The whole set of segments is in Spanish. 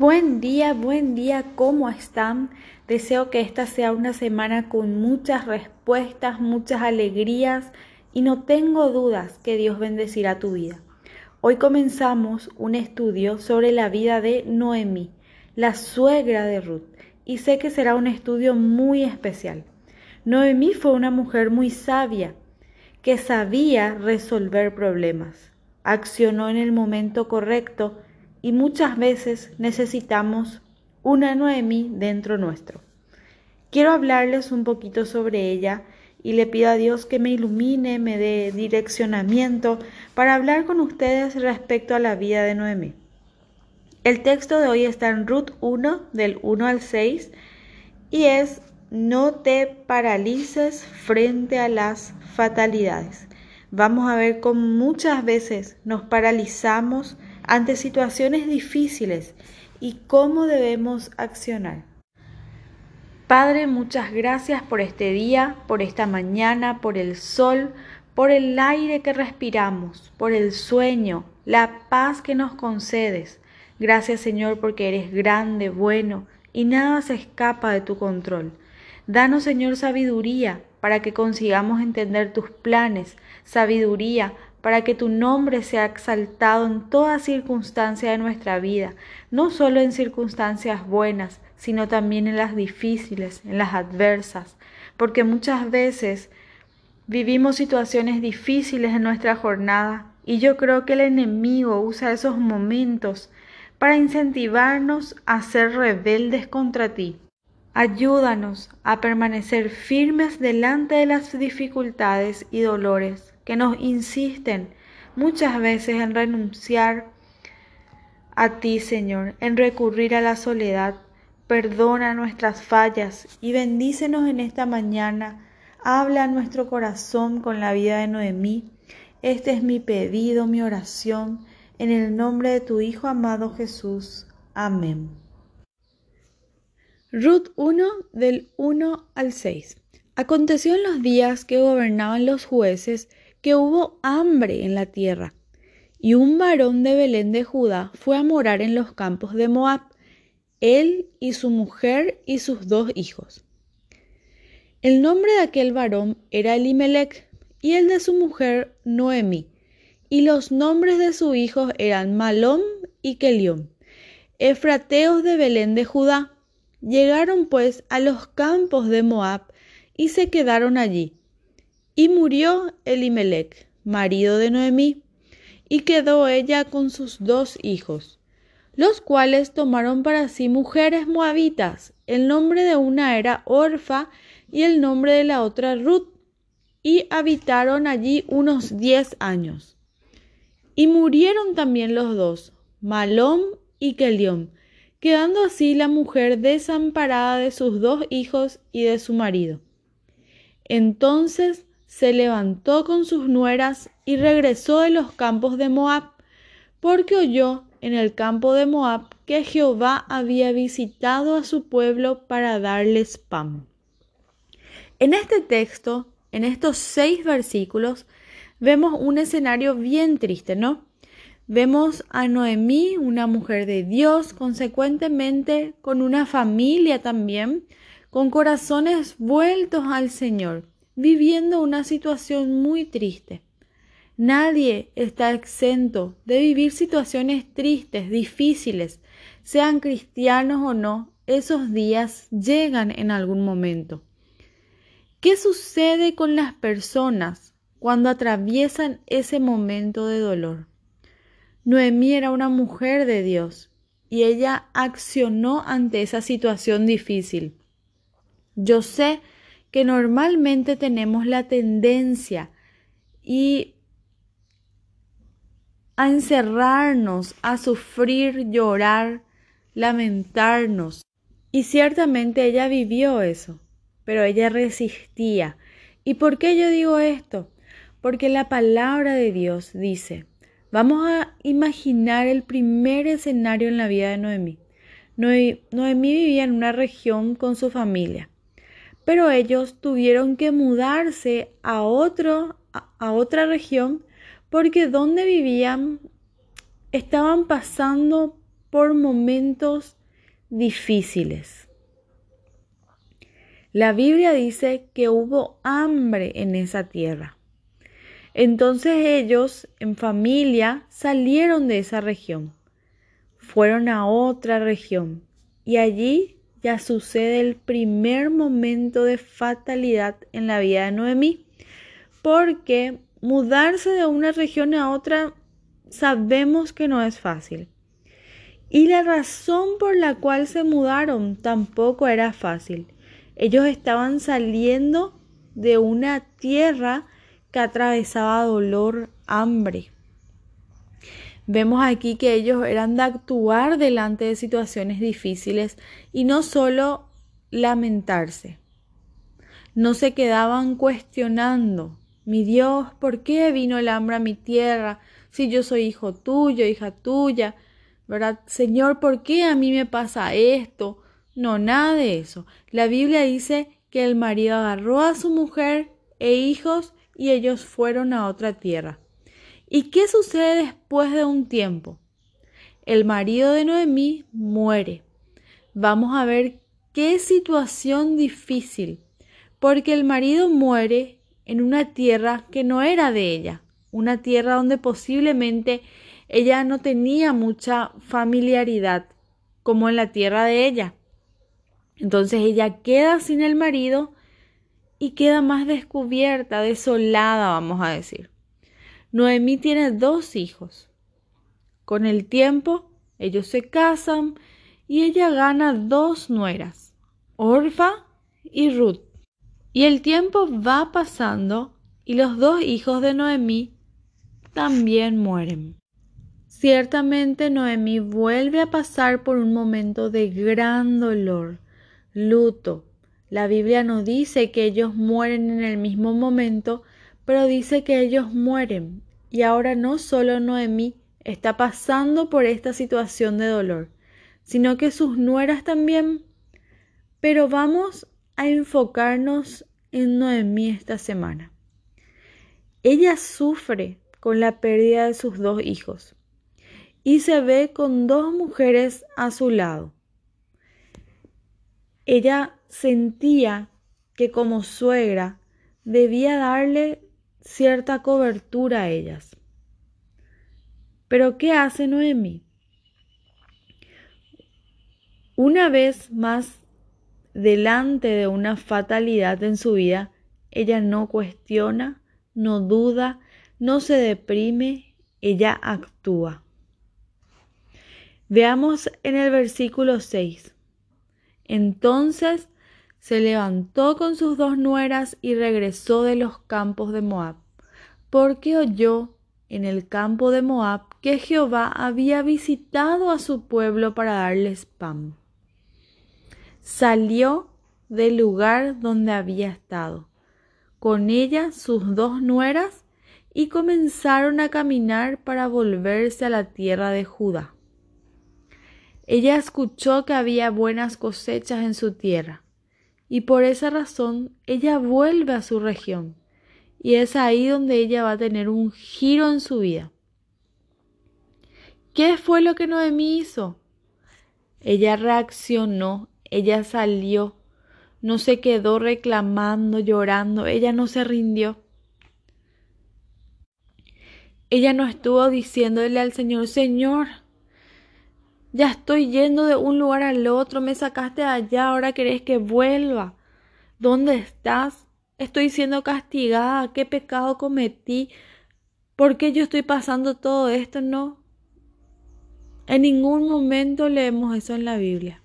Buen día, buen día, ¿cómo están? Deseo que esta sea una semana con muchas respuestas, muchas alegrías y no tengo dudas que Dios bendecirá tu vida. Hoy comenzamos un estudio sobre la vida de Noemí, la suegra de Ruth, y sé que será un estudio muy especial. Noemí fue una mujer muy sabia que sabía resolver problemas, accionó en el momento correcto y muchas veces necesitamos una Noemí dentro nuestro. Quiero hablarles un poquito sobre ella y le pido a Dios que me ilumine, me dé direccionamiento para hablar con ustedes respecto a la vida de Noemí. El texto de hoy está en Ruth 1 del 1 al 6 y es no te paralices frente a las fatalidades. Vamos a ver cómo muchas veces nos paralizamos ante situaciones difíciles y cómo debemos accionar. Padre, muchas gracias por este día, por esta mañana, por el sol, por el aire que respiramos, por el sueño, la paz que nos concedes. Gracias Señor porque eres grande, bueno y nada se escapa de tu control. Danos Señor sabiduría para que consigamos entender tus planes, sabiduría para que tu nombre sea exaltado en toda circunstancia de nuestra vida, no solo en circunstancias buenas, sino también en las difíciles, en las adversas, porque muchas veces vivimos situaciones difíciles en nuestra jornada y yo creo que el enemigo usa esos momentos para incentivarnos a ser rebeldes contra ti. Ayúdanos a permanecer firmes delante de las dificultades y dolores que nos insisten muchas veces en renunciar a ti, Señor, en recurrir a la soledad. Perdona nuestras fallas y bendícenos en esta mañana. Habla nuestro corazón con la vida de Noemí. Este es mi pedido, mi oración, en el nombre de tu Hijo amado Jesús. Amén. Ruth 1 del 1 al 6. Aconteció en los días que gobernaban los jueces que hubo hambre en la tierra, y un varón de Belén de Judá fue a morar en los campos de Moab, él y su mujer y sus dos hijos. El nombre de aquel varón era Elimelech, y el de su mujer Noemi, y los nombres de sus hijos eran Malom y Kelión, efrateos de Belén de Judá. Llegaron pues a los campos de Moab y se quedaron allí y murió Elimelech, marido de Noemí, y quedó ella con sus dos hijos, los cuales tomaron para sí mujeres moabitas. El nombre de una era Orfa y el nombre de la otra Ruth, y habitaron allí unos diez años. Y murieron también los dos, Malom y Kelión, quedando así la mujer desamparada de sus dos hijos y de su marido. Entonces se levantó con sus nueras y regresó de los campos de Moab, porque oyó en el campo de Moab que Jehová había visitado a su pueblo para darles pan. En este texto, en estos seis versículos, vemos un escenario bien triste, ¿no? Vemos a Noemí, una mujer de Dios, consecuentemente con una familia también, con corazones vueltos al Señor viviendo una situación muy triste. Nadie está exento de vivir situaciones tristes, difíciles, sean cristianos o no, esos días llegan en algún momento. ¿Qué sucede con las personas cuando atraviesan ese momento de dolor? Noemí era una mujer de Dios y ella accionó ante esa situación difícil. Yo sé que normalmente tenemos la tendencia y a encerrarnos, a sufrir, llorar, lamentarnos. Y ciertamente ella vivió eso, pero ella resistía. ¿Y por qué yo digo esto? Porque la palabra de Dios dice, vamos a imaginar el primer escenario en la vida de Noemí. Noemí vivía en una región con su familia pero ellos tuvieron que mudarse a, otro, a otra región porque donde vivían estaban pasando por momentos difíciles. La Biblia dice que hubo hambre en esa tierra. Entonces ellos en familia salieron de esa región, fueron a otra región y allí ya sucede el primer momento de fatalidad en la vida de Noemí, porque mudarse de una región a otra sabemos que no es fácil. Y la razón por la cual se mudaron tampoco era fácil. Ellos estaban saliendo de una tierra que atravesaba dolor, hambre. Vemos aquí que ellos eran de actuar delante de situaciones difíciles y no solo lamentarse. No se quedaban cuestionando, mi Dios, ¿por qué vino el hambre a mi tierra si yo soy hijo tuyo, hija tuya? ¿Verdad? Señor, ¿por qué a mí me pasa esto? No, nada de eso. La Biblia dice que el marido agarró a su mujer e hijos y ellos fueron a otra tierra. ¿Y qué sucede después de un tiempo? El marido de Noemí muere. Vamos a ver qué situación difícil, porque el marido muere en una tierra que no era de ella, una tierra donde posiblemente ella no tenía mucha familiaridad como en la tierra de ella. Entonces ella queda sin el marido y queda más descubierta, desolada, vamos a decir. Noemí tiene dos hijos. Con el tiempo, ellos se casan y ella gana dos nueras, Orfa y Ruth. Y el tiempo va pasando y los dos hijos de Noemí también mueren. Ciertamente Noemí vuelve a pasar por un momento de gran dolor, luto, la Biblia no dice que ellos mueren en el mismo momento, pero dice que ellos mueren. Y ahora no solo Noemí está pasando por esta situación de dolor, sino que sus nueras también. Pero vamos a enfocarnos en Noemí esta semana. Ella sufre con la pérdida de sus dos hijos y se ve con dos mujeres a su lado. Ella sentía que como suegra debía darle cierta cobertura a ellas. Pero ¿qué hace Noemí? Una vez más, delante de una fatalidad en su vida, ella no cuestiona, no duda, no se deprime, ella actúa. Veamos en el versículo 6. Entonces se levantó con sus dos nueras y regresó de los campos de Moab, porque oyó en el campo de Moab que Jehová había visitado a su pueblo para darles pan. Salió del lugar donde había estado, con ella sus dos nueras, y comenzaron a caminar para volverse a la tierra de Judá. Ella escuchó que había buenas cosechas en su tierra, y por esa razón ella vuelve a su región, y es ahí donde ella va a tener un giro en su vida. ¿Qué fue lo que Noemí hizo? Ella reaccionó, ella salió, no se quedó reclamando, llorando, ella no se rindió. Ella no estuvo diciéndole al Señor, Señor, ya estoy yendo de un lugar al otro, me sacaste allá, ahora querés que vuelva. ¿Dónde estás? Estoy siendo castigada, ¿qué pecado cometí? ¿Por qué yo estoy pasando todo esto? No. En ningún momento leemos eso en la Biblia.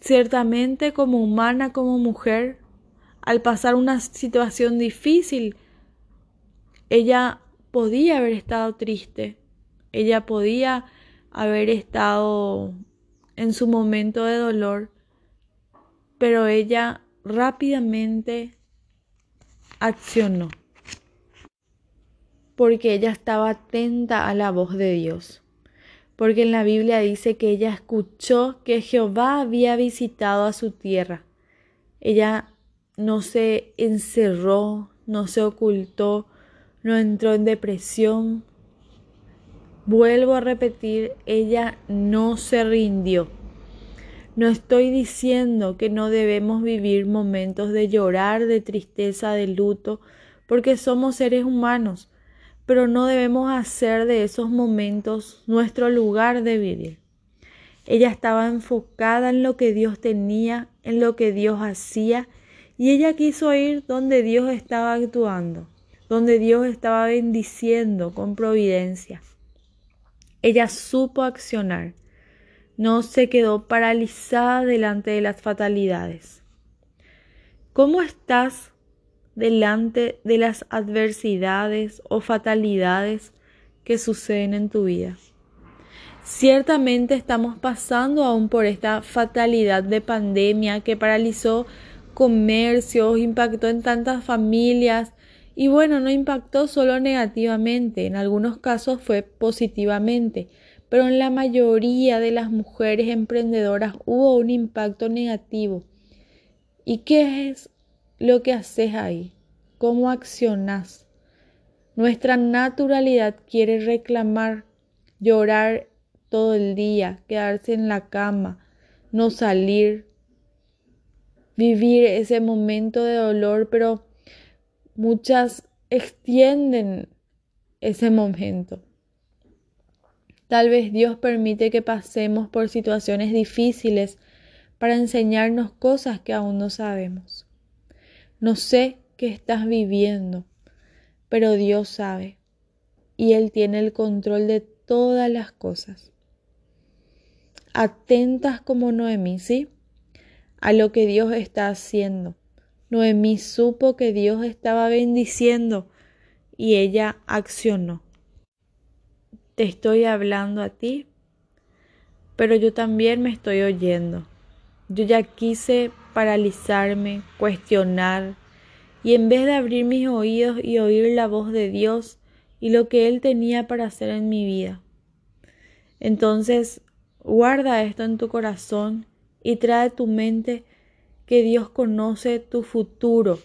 Ciertamente como humana, como mujer, al pasar una situación difícil, ella podía haber estado triste, ella podía haber estado en su momento de dolor, pero ella rápidamente accionó, porque ella estaba atenta a la voz de Dios, porque en la Biblia dice que ella escuchó que Jehová había visitado a su tierra. Ella no se encerró, no se ocultó, no entró en depresión, Vuelvo a repetir, ella no se rindió. No estoy diciendo que no debemos vivir momentos de llorar, de tristeza, de luto, porque somos seres humanos, pero no debemos hacer de esos momentos nuestro lugar de vivir. Ella estaba enfocada en lo que Dios tenía, en lo que Dios hacía, y ella quiso ir donde Dios estaba actuando, donde Dios estaba bendiciendo con providencia. Ella supo accionar, no se quedó paralizada delante de las fatalidades. ¿Cómo estás delante de las adversidades o fatalidades que suceden en tu vida? Ciertamente estamos pasando aún por esta fatalidad de pandemia que paralizó comercios, impactó en tantas familias y bueno, no impactó solo negativamente, en algunos casos fue positivamente, pero en la mayoría de las mujeres emprendedoras hubo un impacto negativo. ¿Y qué es lo que haces ahí? ¿Cómo accionas? Nuestra naturalidad quiere reclamar, llorar todo el día, quedarse en la cama, no salir, vivir ese momento de dolor, pero muchas extienden ese momento. Tal vez Dios permite que pasemos por situaciones difíciles para enseñarnos cosas que aún no sabemos. No sé qué estás viviendo, pero Dios sabe y Él tiene el control de todas las cosas. Atentas como Noemí, ¿sí? A lo que Dios está haciendo. Noemí supo que Dios estaba bendiciendo y ella accionó te estoy hablando a ti, pero yo también me estoy oyendo. Yo ya quise paralizarme, cuestionar, y en vez de abrir mis oídos y oír la voz de Dios y lo que Él tenía para hacer en mi vida. Entonces, guarda esto en tu corazón y trae tu mente que Dios conoce tu futuro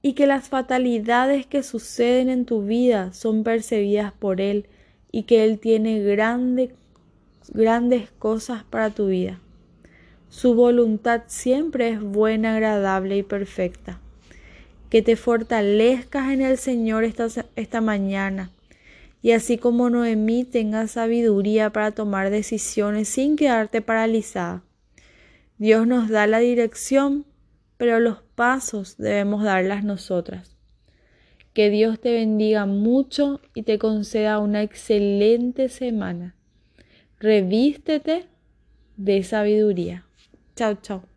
y que las fatalidades que suceden en tu vida son percibidas por Él y que Él tiene grandes cosas para tu vida. Su voluntad siempre es buena, agradable y perfecta. Que te fortalezcas en el Señor esta, esta mañana y así como Noemí tengas sabiduría para tomar decisiones sin quedarte paralizada. Dios nos da la dirección, pero los pasos debemos darlas nosotras. Que Dios te bendiga mucho y te conceda una excelente semana. Revístete de sabiduría. Chao, chao.